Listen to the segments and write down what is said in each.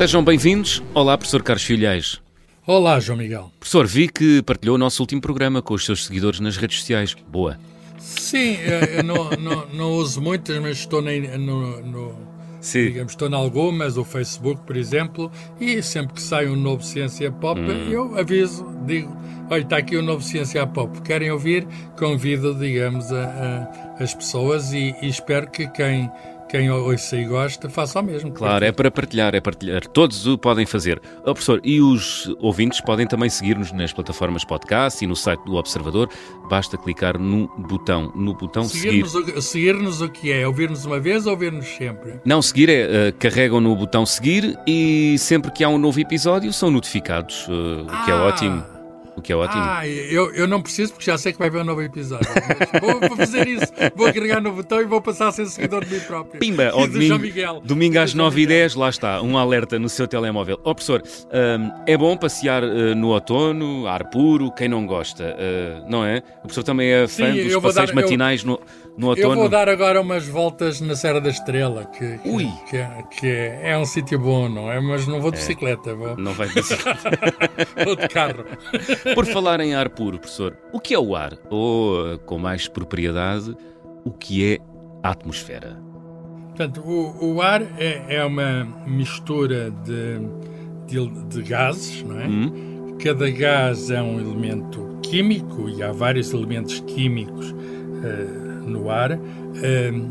Sejam bem-vindos. Olá, professor Carlos Filhais. Olá, João Miguel. Professor, vi que partilhou o nosso último programa com os seus seguidores nas redes sociais. Boa. Sim, eu não, não, não uso muitas, mas estou no, no, Sim. digamos, estou em algumas, o Facebook, por exemplo, e sempre que sai um novo Ciência Pop, Hum. eu aviso, digo, olha, está aqui o novo Ciência Pop, querem ouvir? Convido, digamos, a, a- as pessoas e, e espero que quem, quem ouça e gosta faça o mesmo. Claro, é para partilhar, é partilhar. Todos o podem fazer. Oh, professor, e os ouvintes podem também seguir-nos nas plataformas podcast e no site do Observador. Basta clicar no botão, no botão seguir. Seguir-nos, o, seguir-nos o que é? Ouvir-nos uma vez ou ouvir-nos sempre? Não seguir é, eh, carregam no botão seguir e sempre que há um novo episódio são notificados, eh, o que é Ah. ótimo. O que é ótimo. Ah, eu, eu não preciso porque já sei que vai haver um novo episódio. Vou, vou fazer isso. Vou carregar no botão e vou passar a ser seguidor de mim próprio. Pimba, do domingo, João Miguel. domingo às Do João 9 e Miguel. 10 lá está, um alerta no seu telemóvel. Ó professor, hum, é bom passear eh, no outono, ar puro, quem não gosta, eh, não é? O professor também é fã Sim, dos eu passeios dar- eu- matinais no, no Eu outono? vou dar agora umas voltas na Serra da Estrela, que, que, Ui. que, é, que é, é um sítio bom, não é? Mas não vou de bicicleta, vou, Não vai dizer. vou de carro. Por falar em ar puro, professor, o que é o ar? Ou, com mais propriedade, o que é a atmosfera? Portanto, o, o ar é, é uma mistura de, de, de gases, não é? Hum? Cada gás é um elemento químico e há vários elementos químicos eh, no ar.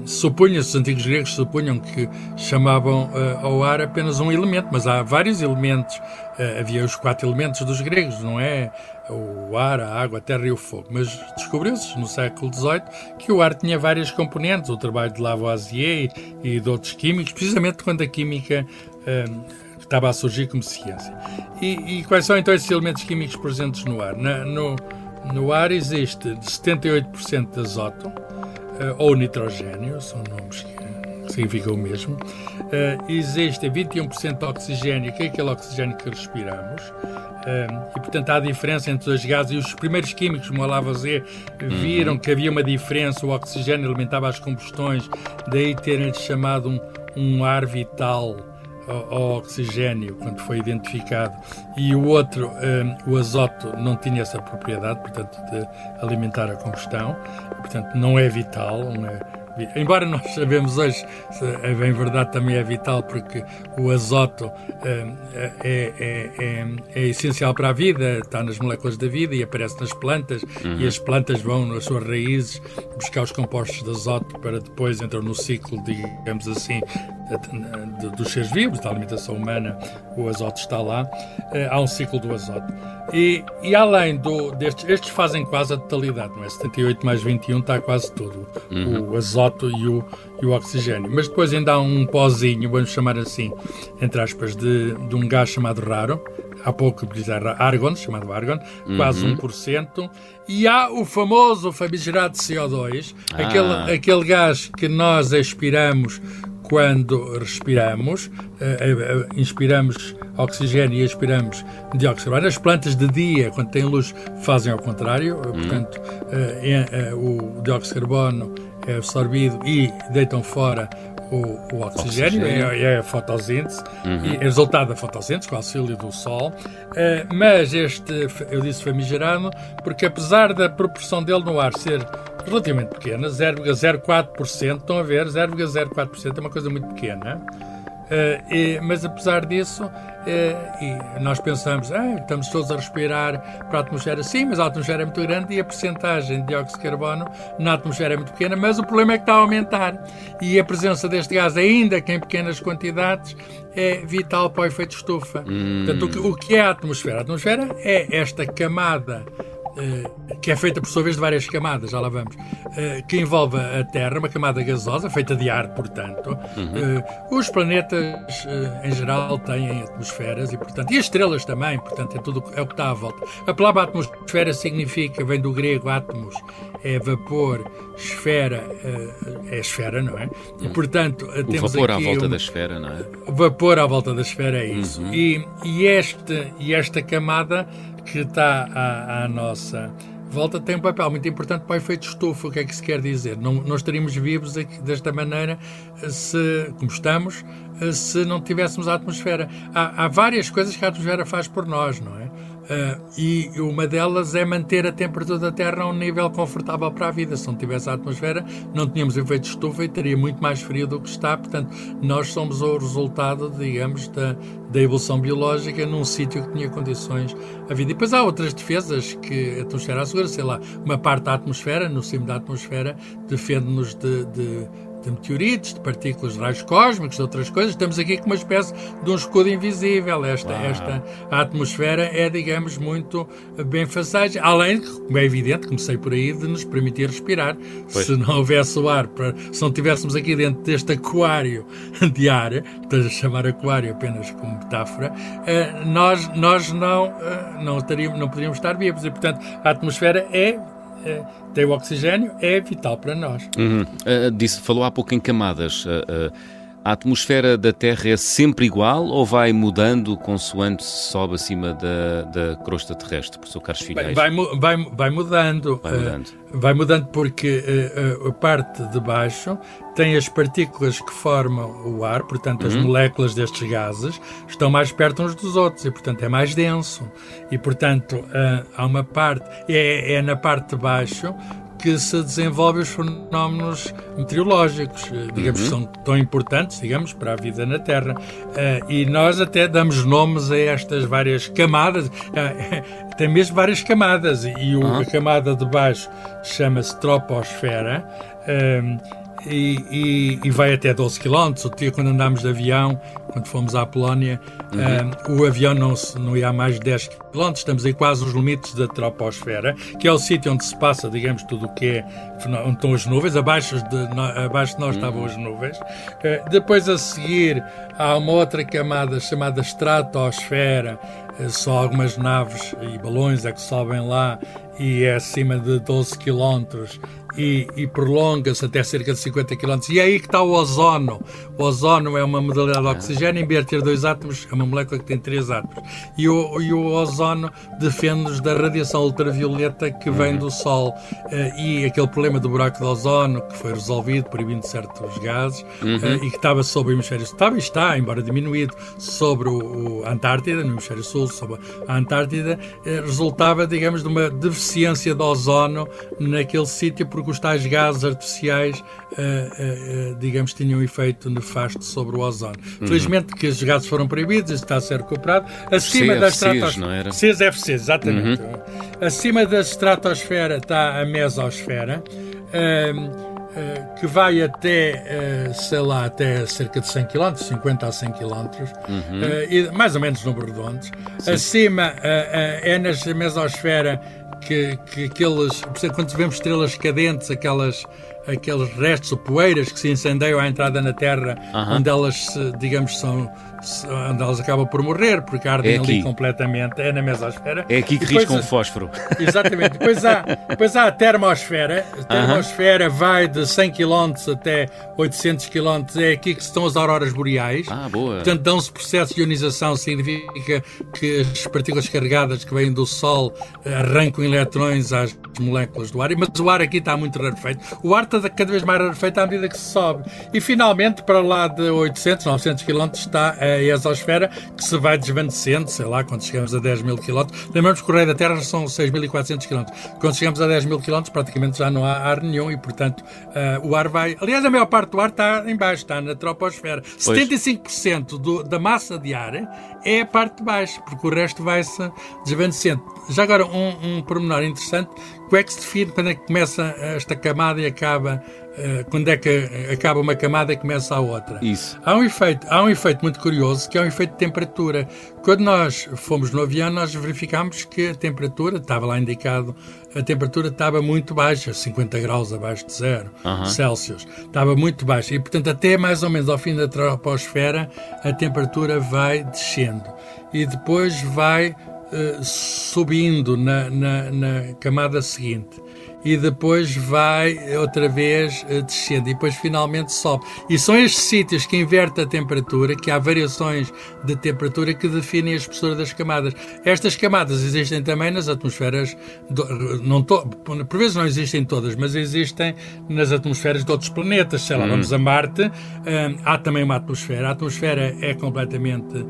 Supunha-se, os antigos gregos supunham que chamavam eh, ao ar apenas um elemento, mas há vários elementos. Eh, havia os quatro elementos dos gregos, não é? O ar, a água, a terra e o fogo. Mas descobriu-se no século XVIII que o ar tinha várias componentes. O trabalho de Lavoisier e de outros químicos, precisamente quando a química estava a surgir como ciência. E, e quais são então esses elementos químicos presentes no ar? Na- no, no ar existe 78% de azoto eh, ou nitrogênio, são nomes que significam o mesmo. Eh, existe 21% de oxigênio, que é aquele oxigênio que respiramos. Eh, e, portanto, há a diferença entre os gases. E os primeiros químicos, como a Lavoisier, viram que havia uma diferença. O oxigênio alimentava as combustões, daí terem chamado um, um ar vital ao, oxigênio quando foi identificado e o outro, hum, o azoto, não tinha essa propriedade, portanto, de alimentar a combustão, portanto, não é vital. Não é, embora nós sabemos hoje, é bem verdade, também é vital porque o azoto hum, é, é, é, é essencial para a vida, está nas moléculas da vida e aparece nas plantas e as plantas vão nas suas raízes buscar os compostos de azoto para depois entrar no ciclo, digamos assim, dos seres vivos, da alimentação humana, o azoto está lá, eh, há um ciclo do azoto. E, e além do, destes, estes fazem quase a totalidade, não é? 78 mais 21 está quase tudo, o azoto e o, e o oxigênio. Mas depois ainda há um pozinho, vamos chamar assim, entre aspas, de, de um gás chamado raro, há pouco dizer argon, chamado argon, quase 1%, e há o famoso famigerado CO2, Ah. aquele, aquele gás que nós expiramos quando respiramos, eh, eh, inspiramos oxigênio e expiramos dióxido de carbono. As plantas de dia, quando têm luz, fazem ao contrário, eh, portanto, eh, eh, o dióxido de carbono é absorvido e deitam fora o, o oxigênio, Oxigênio. É, é a fotossíntese, e é resultado da fotossíntese, com o auxílio do sol. Eh, mas este, eu disse famigerado, porque apesar da proporção dele no ar ser relativamente pequena, 0,04%, estão a ver, 0,04% é uma coisa muito pequena. Eh, e- mas apesar disso, eh, e nós pensamos, ah, estamos todos a respirar para a atmosfera. Sim, mas a atmosfera é muito grande e a percentagem de dióxido de carbono na atmosfera é muito pequena, mas o problema é que está a aumentar. E a presença deste gás, ainda que em pequenas quantidades, é vital para o efeito estufa. Portanto, o que, o que é a atmosfera? A atmosfera é esta camada que é feita por sua vez de várias camadas, já lá vamos, eh, que envolve a Terra, uma camada gasosa, feita de ar, portanto. Eh, os planetas, eh, em geral, têm atmosferas e, portanto, e as estrelas também, portanto, é tudo é o que está à volta. A palavra atmosfera significa, vem do grego átomos, é vapor, esfera, eh, é esfera, não é? E, portanto, eh, O temos vapor à aqui volta uma- da esfera, não é? vapor à volta da esfera é isso. E, e, este, e esta camada que está à, à nossa volta tem um papel muito importante para o efeito estufa. O que é que se quer dizer? Não, não estaríamos vivos aqui, desta maneira, se, como estamos, se não tivéssemos a atmosfera. Há, há várias coisas que a atmosfera faz por nós, não é? Uh, e uma delas é manter a temperatura da Terra a um nível confortável para a vida. Se não tivesse a atmosfera, não tínhamos efeito de estufa e estaria muito mais frio do que está. Portanto, nós somos o resultado, digamos, da, da evolução biológica num sítio que tinha condições a vida. E depois há outras defesas que a atmosfera assegura, sei lá, uma parte da atmosfera, no cimo da atmosfera, defende-nos de, de de meteoritos, de partículas de raios cósmicos, de outras coisas. Estamos aqui com uma espécie de um escudo invisível. Esta, esta a atmosfera é, digamos, muito bem façada. Além, como é evidente, comecei por aí, de nos permitir respirar. Pois. Se não houvesse o ar, para, se não estivéssemos aqui dentro deste aquário de ar, estás a chamar aquário apenas como metáfora, eh, nós, nós não, eh, não, teríamos, não poderíamos estar vivos. E, portanto, a atmosfera é é, tem o oxigênio, é vital para nós. Uhum. Uh, disse, falou há pouco em camadas. Uh, uh, a atmosfera da Terra é sempre igual ou vai mudando consoante se sobe acima da, da crosta terrestre, professor Carlos Filhais? Vai, vai, vai mudando. Vai mudando. Uh, vai mudando porque uh, a parte de baixo tem as partículas que formam o ar, portanto, as uhum. moléculas destes gases estão mais perto uns dos outros e, portanto, é mais denso. E, portanto, uh, há uma parte, é, é na parte de baixo que se desenvolvem os fenómenos meteorológicos, eh, digamos, uhum. que são tão importantes, digamos, para a vida na Terra. Uh, e nós até damos nomes a estas várias camadas, uh, tem mesmo várias camadas, e o, uhum. a camada de baixo chama-se troposfera. Uh, e, e, e, vai até 12 km. O dia, quando andámos de avião, quando fomos à Polónia, uhum. um, o avião não, não ia a mais de 10 km. Estamos aí quase nos limites da troposfera, que é o sítio onde se passa, digamos, tudo o que é. onde estão as nuvens. Abaixo de, abaixo de nós uhum. estavam as nuvens. Uh, depois, a seguir, há uma outra camada chamada estratosfera. Uh, só algumas naves e balões é que sobem lá e é acima de 12 quilómetros e, e prolonga-se até cerca de 50 km. E é aí que está o ozono. O ozono é uma modalidade de oxigênio, em vez de ter dois átomos, é uma molécula que tem três átomos. E o, e o ozono defende-nos da radiação ultravioleta que vem do Sol. Uh, e aquele problema do buraco de ozono, que foi resolvido proibindo certos gases, uhum. uh, e que estava sobre o hemisfério estava e está, embora diminuído, sobre o, o Antártida, no hemisfério sul, sobre a Antártida, uh, resultava, digamos, de uma deficiência de ozono naquele sítio, porque os tais gases artificiais, uh, uh, digamos, tinham um efeito nefasto sobre o ozono. Uhum. Felizmente que os gases foram proibidos, isso está a ser recuperado. Acima CFCs, da estratosfera. não era? CFCs, exatamente. Uhum. Acima da estratosfera está a mesosfera. Que vai até, sei lá, até cerca de 100 km, 50 a 100 km, uhum. mais ou menos número redondos. Sim. Acima é na mesosfera que, que aqueles. Quando vemos estrelas cadentes, aquelas aqueles restos ou poeiras que se incendeiam à entrada na Terra, onde elas, digamos, são onde elas acabam por morrer, porque ardem é ali completamente, é na mesosfera. É aqui que riscam o fósforo. Exatamente. Depois há, depois há a termosfera. A termosfera vai de 100 km até 800 km. É aqui que estão as auroras boreais. Ah, boa. Portanto, dão-se processo de ionização, significa que as partículas carregadas que vêm do Sol arrancam eletrões às moléculas do ar. Mas o ar aqui está muito rarefeito. O ar está cada vez mais rarefeito à medida que se sobe. E finalmente, para lá de 800, 900 km, está a exosfera que se vai desvanecendo, sei lá, quando chegamos a 10 mil quilómetros. Lembramos que o Rei da Terra são 6.400 quilómetros. Quando chegamos a 10 mil quilómetros, praticamente já não há ar nenhum e, portanto, uh, o ar vai. Aliás, a maior parte do ar está em baixo, está na troposfera. Pois. 75% do, da massa de ar é a parte de baixo, porque o resto vai-se desvanecendo. Já agora, um, um pormenor interessante: como é que se define quando é que começa esta camada e acaba eh, quando é que acaba uma camada e começa a outra. Isso. Há um efeito, há um efeito muito curioso que é um efeito de temperatura. Quando nós fomos no avião, nós verificámos que a temperatura, estava lá indicado, a temperatura estava muito baixa, 50 graus abaixo de zero uh -huh. Celsius. Estava muito baixa. E, portanto, até mais ou menos ao fim da troposfera, a temperatura vai descendo. E depois vai uh, subindo na, na, na camada seguinte. e depois vai outra vez uh, descendo e depois finalmente sobe. E são estes sítios que invertem a temperatura, que há variações de temperatura que definem a espessura das camadas. Estas camadas existem também nas atmosferas, do, não to, por vezes não existem todas, mas existem nas atmosferas de outros planetas. Sei lá, hum. vamos a Marte, uh, há também uma atmosfera. A atmosfera é completamente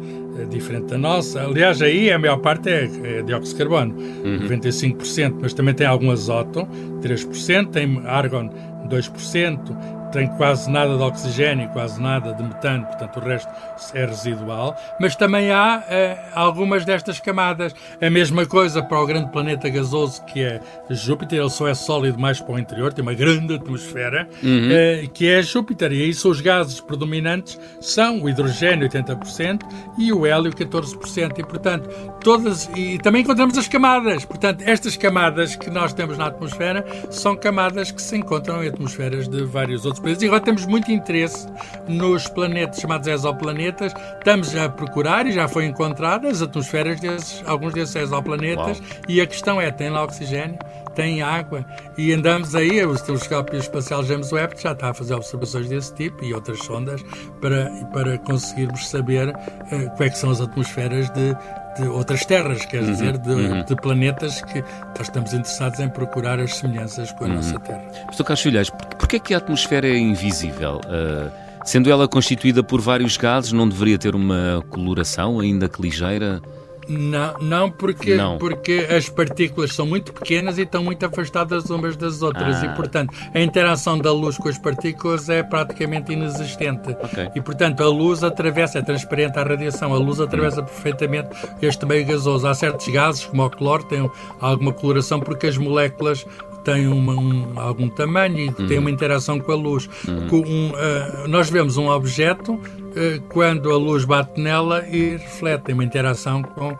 diferente da nossa. Aliás, aí a maior parte é, é dióxido de carbono, uhum. 95%, mas também tem algum azoto, 3%, tem argon, 2%, tem quase nada de oxigênio, quase nada de metano, portanto o resto é residual, mas também há eh, algumas destas camadas. A mesma coisa para o grande planeta gasoso que é Júpiter, ele só é sólido mais para o interior, tem uma grande atmosfera, uhum. eh, que é Júpiter, e aí os gases predominantes são o hidrogênio 80% e o hélio 14%, e portanto todas, e também encontramos as camadas, portanto estas camadas que nós temos na atmosfera são camadas que se encontram em atmosferas de vários outros países. E agora temos muito interesse nos planetas chamados exoplanetas. Estamos a procurar e já foi encontrado as atmosferas desses, alguns desses exoplanetas. Uau. E a questão é: tem lá oxigênio? Tem água? E andamos aí, o telescópio espacial James Webb já está a fazer observações desse tipo e outras sondas para, para conseguirmos saber uh, quais são as atmosferas de de outras terras, quer uhum, dizer, de, uhum. de, planetas que nós estamos interessados em procurar as semelhanças com a uhum. nossa Terra. Sr. Carlos Filhais, porquê é que a atmosfera é invisível? Uh, sendo ela constituída por vários gases, não deveria ter uma coloração, ainda que ligeira? Não, não, porque, não. porque as partículas são muito pequenas e estão muito afastadas umas das outras ah. e, portanto, a interação da luz com as partículas é praticamente inexistente. Okay. E, portanto, a luz atravessa, é transparente à radiação, a luz atravessa hum. perfeitamente este meio gasoso. Há certos gases, como o cloro, têm alguma coloração porque as moléculas têm uma, um, algum tamanho e têm uma interação com a luz. Com um, uh, nós vemos um objeto eh, quando a luz bate nela e reflete uma interação com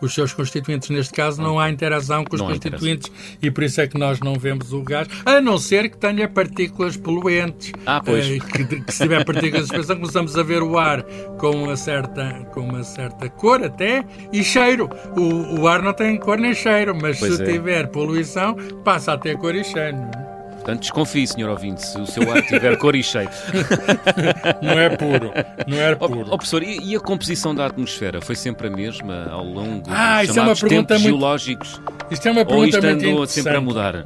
os seus constituintes. Neste caso, não há interação com os não constituintes e por isso é que nós não vemos o gás, a não ser que tenha partículas poluentes. Ah, pois. Eh, que, que, se tiver partículas de suspensão, começamos a ver o ar com uma certa, com uma certa cor até e cheiro. O, o ar não tem cor nem cheiro, mas pois se é. tiver poluição, passa a ter cor e cheiro. Portanto, desconfie, senhor ouvinte, se o seu ar tiver cor e cheiro. não é puro. Não é puro. Oh, oh, professor, e, e, a composição da atmosfera foi sempre a mesma ao longo ah, dos é uma pergunta tempos muito... geológicos? Isto é uma pergunta Ou isto andou sempre a mudar?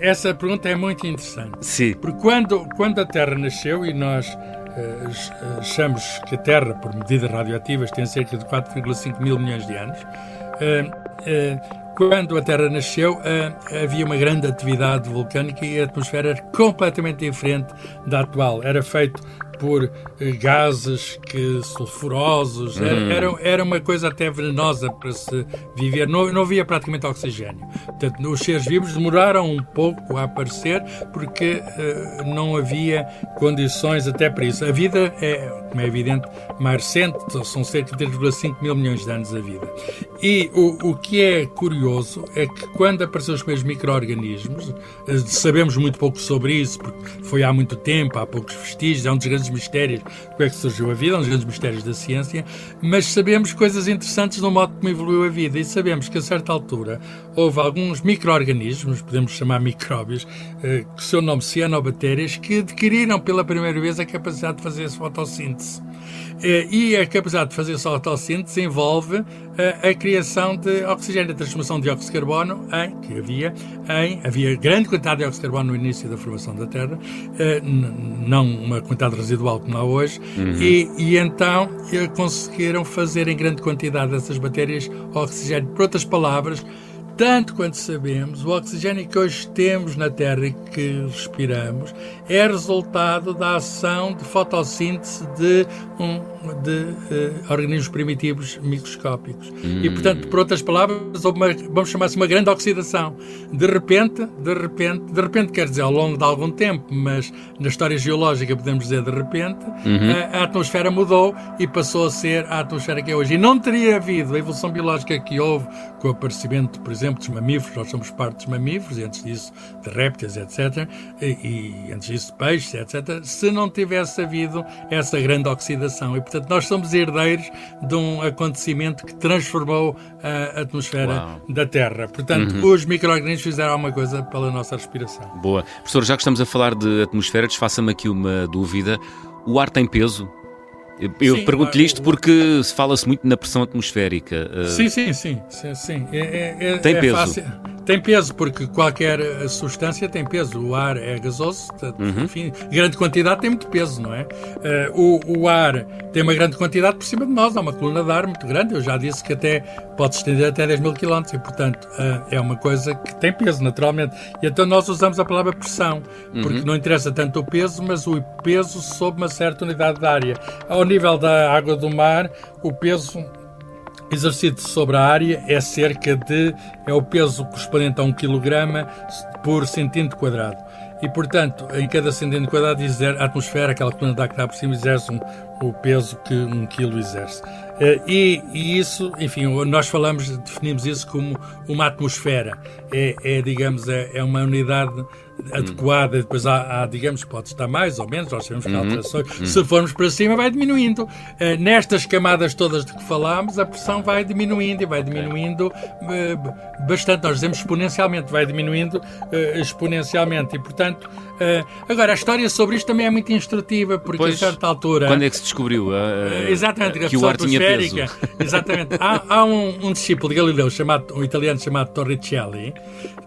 Essa pergunta é muito interessante. Sim. Porque quando, quando a Terra nasceu e nós uh, achamos que a Terra, por medidas radioativas, tem cerca de 4,5 mil milhões de anos, uh, uh, quando a Terra nasceu, eh, havia uma grande atividade vulcânica e a atmosfera era completamente diferente da atual. Era feito por eh, gases que sulfurosos, era, uhum. era, era, uma coisa até venenosa para se viver, não, não havia praticamente oxigênio. Portanto, os seres vivos demoraram um pouco a aparecer porque uh, não havia condições até para isso. A vida é, como é evidente, mais recente, são cerca de 3,5 mil milhões de anos a vida. E o, o que é curioso é que quando apareceram os primeiros micro-organismos, uh, sabemos muito pouco sobre isso, porque foi há muito tempo, há poucos vestígios, é um dos grandes grandes mistérios. Como é que surgiu a vida, dos grandes mistérios da ciência, mas sabemos coisas interessantes no modo como evoluiu a vida. E sabemos que a certa altura houve alguns micro-organismos, podemos chamar micróbios, eh, que o seu nome cianobactérias, que adquiriram pela primeira vez a capacidade de fazer fotossíntese. Eh, e a capacidade de fazer fotossíntese envolve a, a, criação de oxigênio, a transformação de dióxido de carbono em, que havia, em, havia grande quantidade de dióxido de carbono no início da formação da Terra, eh, não uma quantidade residual como há hoje, uhum. e, e então eh, conseguiram fazer em grande quantidade dessas bactérias oxigênio. Por outras palavras, tanto quanto sabemos, o oxigênio que hoje temos na Terra e que respiramos é resultado da ação de fotossíntese de, um, de uh, organismos primitivos microscópicos. Hum. E, portanto, por outras palavras, uma, vamos chamar-se uma grande oxidação. De repente, de repente, de repente quer dizer ao longo de algum tempo, mas na história geológica podemos dizer de repente, uhum. a, a, atmosfera mudou e passou a ser a atmosfera que é hoje. E não teria havido a evolução biológica que houve com o aparecimento, por exemplo, exemplo, dos mamíferos, nós somos parte dos mamíferos, e antes disso de répteis, etc., e, e antes disso de peixes, etc., se não tivesse havido essa grande oxidação. E, portanto, Portanto, nós somos herdeiros de um acontecimento que transformou a atmosfera Uau. da Terra. Portanto, uhum. os micro-organismos fizeram alguma coisa pela nossa respiração. Boa. Professor, já que estamos a falar de atmosfera, desfaça-me aqui uma dúvida. O ar tem peso? Eu pergunto-lhe isto porque fala-se muito na pressão atmosférica. Sim, sim, sim. sim, sim. É, é, é, tem é peso. Fácil. Tem peso, porque qualquer substância tem peso. O ar é gasoso, uhum. enfim, grande quantidade tem muito peso, não é? Uh, o, o, ar tem uma grande quantidade por cima de nós, há uma coluna de ar muito grande. Eu já disse que até pode se estender até 10 mil quilómetros e, portanto, uh, é uma coisa que tem peso, naturalmente. E então nós usamos a palavra pressão, porque uhum. não interessa tanto o peso, mas o peso sob uma certa unidade de área. Ao nível da água do mar, o peso exercido sobre a área é cerca de é o peso correspondente a 1 kg por centímetro quadrado. E, portanto, em cada centímetro quadrado, a atmosfera, aquela coluna de ar que está por cima, exerce um, o peso que um quilo exerce. Eh, e, e, isso, enfim, nós falamos, definimos isso como uma atmosfera. É, é digamos, é, é uma unidade adequada, depois há, há, digamos, pode estar mais ou menos, nós sabemos que há uhum. alterações. Uhum. Se formos para cima, vai diminuindo. Uh, nestas camadas todas de que falámos, a pressão vai diminuindo e vai diminuindo uh, bastante. Nós dizemos exponencialmente, vai diminuindo uh, exponencialmente. E, portanto, agora, a história sobre isto também é muito instrutiva, porque pois, a certa altura. Quando é que se descobriu exatamente, que o ar tinha peso? Exatamente. há, há um, um, discípulo de Galileu, chamado, um italiano chamado Torricelli,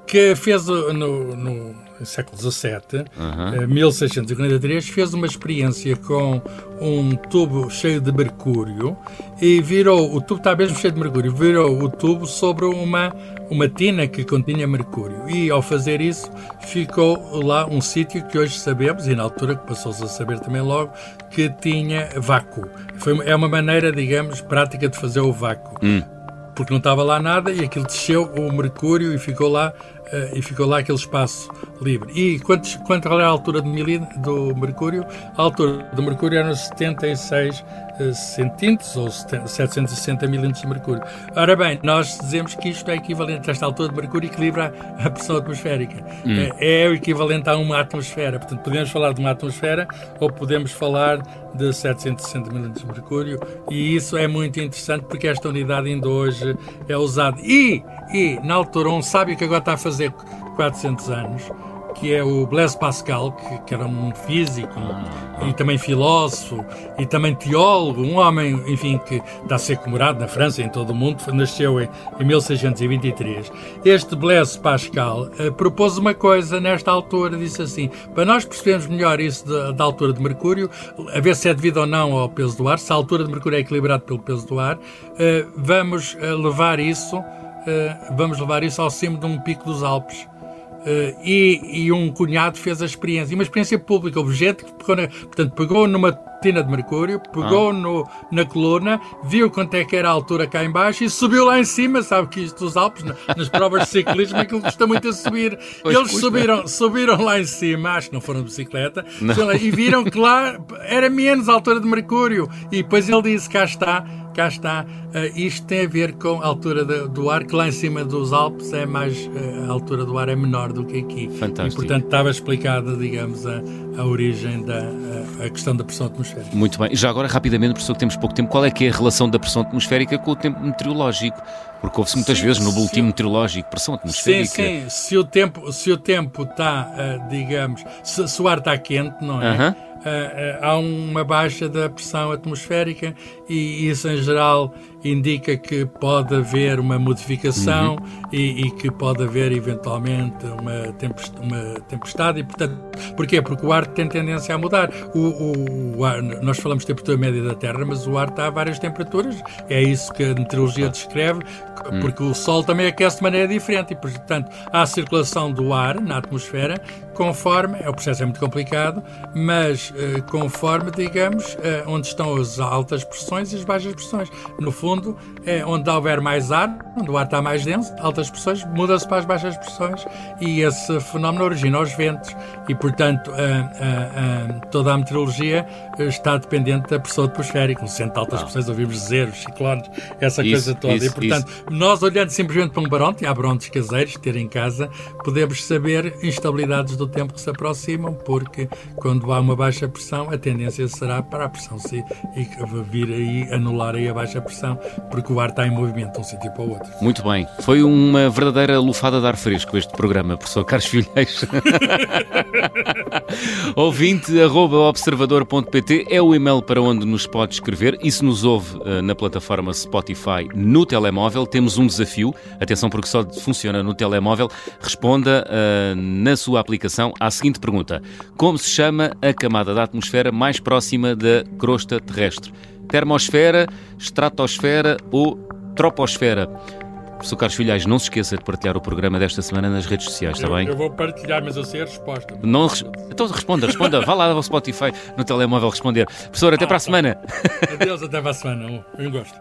que fez no, no século XVII, uhum. 1643, fez uma experiência com um tubo cheio de mercúrio e virou, o tubo está mesmo cheio de mercúrio, virou o tubo sobre uma, uma tina que continha mercúrio. E ao fazer isso, ficou lá um sítio que hoje sabemos, e na altura que passou-se a saber também logo, que tinha vácuo. Foi, é uma maneira, digamos, prática de fazer o vácuo. Hum porque não estava lá nada e aquilo desceu o mercúrio e ficou lá uh, e ficou lá aquele espaço livre. E quanto, quanto era a altura do Mercúrio? A altura do Mercúrio eram 76 uh, centímetros ou 760 milímetros de Mercúrio. Ora bem, nós dizemos que isto é equivalente a esta altura de Mercúrio equilibra a pressão atmosférica. Hum. É, é o equivalente a uma atmosfera. Portanto, podemos falar de uma atmosfera ou podemos falar de 760 milímetros de Mercúrio e isso é muito interessante porque esta unidade ainda hoje é usada. E, e na altura, um sábio que agora está a fazer 400 anos, que é o Blaise Pascal, que, que era um físico e, e, também filósofo e também teólogo, um homem, enfim, que está a ser comemorado na França e em todo o mundo, nasceu em, em 1623. Este Blaise Pascal uh, propôs uma coisa nesta altura, disse assim, para nós percebermos melhor isso da, altura de Mercúrio, a ver se é devido ou não ao peso do ar, se a altura de Mercúrio é equilibrada pelo peso do ar, uh, vamos uh, levar isso vamos levar isso ao cimo de um pico dos Alpes. Uh, e, e, um cunhado fez a experiência, uma experiência pública, objeto que pegou, na, portanto, pegou numa tina de mercúrio, pegou ah. no, na coluna, viu quanto é que era a altura cá embaixo e subiu lá em cima, sabe que isto dos Alpes, nas provas de ciclismo, aquilo custa muito a subir. Pois Eles subiram, subiram lá em cima, acho que não foram de bicicleta, e viram que lá era menos a altura de mercúrio. E depois ele disse, cá está, cá está. Uh, isto tem a ver com a altura de, do ar, que lá em cima dos Alpes é mais. Uh, a altura do ar é menor do que aqui. Fantástico. E portanto estava explicada, digamos, a, a origem da a, a, questão da pressão atmosférica. Muito bem. Já agora, rapidamente, professor, que temos pouco tempo, qual é que é a relação da pressão atmosférica com o tempo meteorológico? Porque ouve-se muitas sim, vezes no boletim meteorológico pressão atmosférica. Sim, sim. Se o tempo, se o tempo está, uh, digamos, se, se, o ar está quente, não é? Uh -huh uh, há uma baixa da pressão atmosférica e isso, em geral, indica que pode haver uma modificação uhum. e, e, que pode haver, eventualmente, uma, tempestade, uma tempestade. E, portanto, porquê? Porque o ar tem tendência a mudar. O, o, o ar, nós falamos de temperatura média da Terra, mas o ar está a várias temperaturas. É isso que a meteorologia descreve, hum. porque o Sol também aquece de maneira diferente e, portanto, há a circulação do ar na atmosfera conforme, é, o processo é muito complicado, mas eh, conforme, digamos, eh, onde estão as altas pressões e as baixas pressões. No fundo, é onde houver mais ar, onde o ar está mais denso, altas pressões, muda-se para as baixas pressões e esse fenómeno origina os ventos. E, portanto, toda a meteorologia está dependente da pressão atmosférica. No centro de altas ah. pressões ouvimos zeros, ciclones, essa isso, coisa toda. Isso, e, portanto, isso. nós olhando simplesmente para um barómetro, e há barómetros caseiros ter em casa, podemos saber instabilidades do tempo que se aproximam, porque quando há uma baixa pressão, a tendência será para a pressão se e vir aí anular aí a baixa pressão, porque o ar está em movimento de um sítio para o outro. Muito bem. Foi uma verdadeira lufada de ar fresco este programa, professor Carlos Filhais. Ouvinte arroba observador.pt é o e-mail para onde nos pode escrever e se nos ouve uh, na plataforma Spotify no telemóvel, temos um desafio. Atenção porque só funciona no telemóvel. Responda uh, na sua aplicação à seguinte pergunta: Como se chama a camada da atmosfera mais próxima da crosta terrestre? Termosfera, estratosfera ou troposfera? Professor Carlos Filhais, não se esqueça de partilhar o programa desta semana nas redes sociais, está bem? Eu vou partilhar, mas eu sei a resposta. Não, então responda, responda. Vá lá ao Spotify, no telemóvel responder. Professor, até ah, para a semana. Adeus, até para a semana. Um gosto.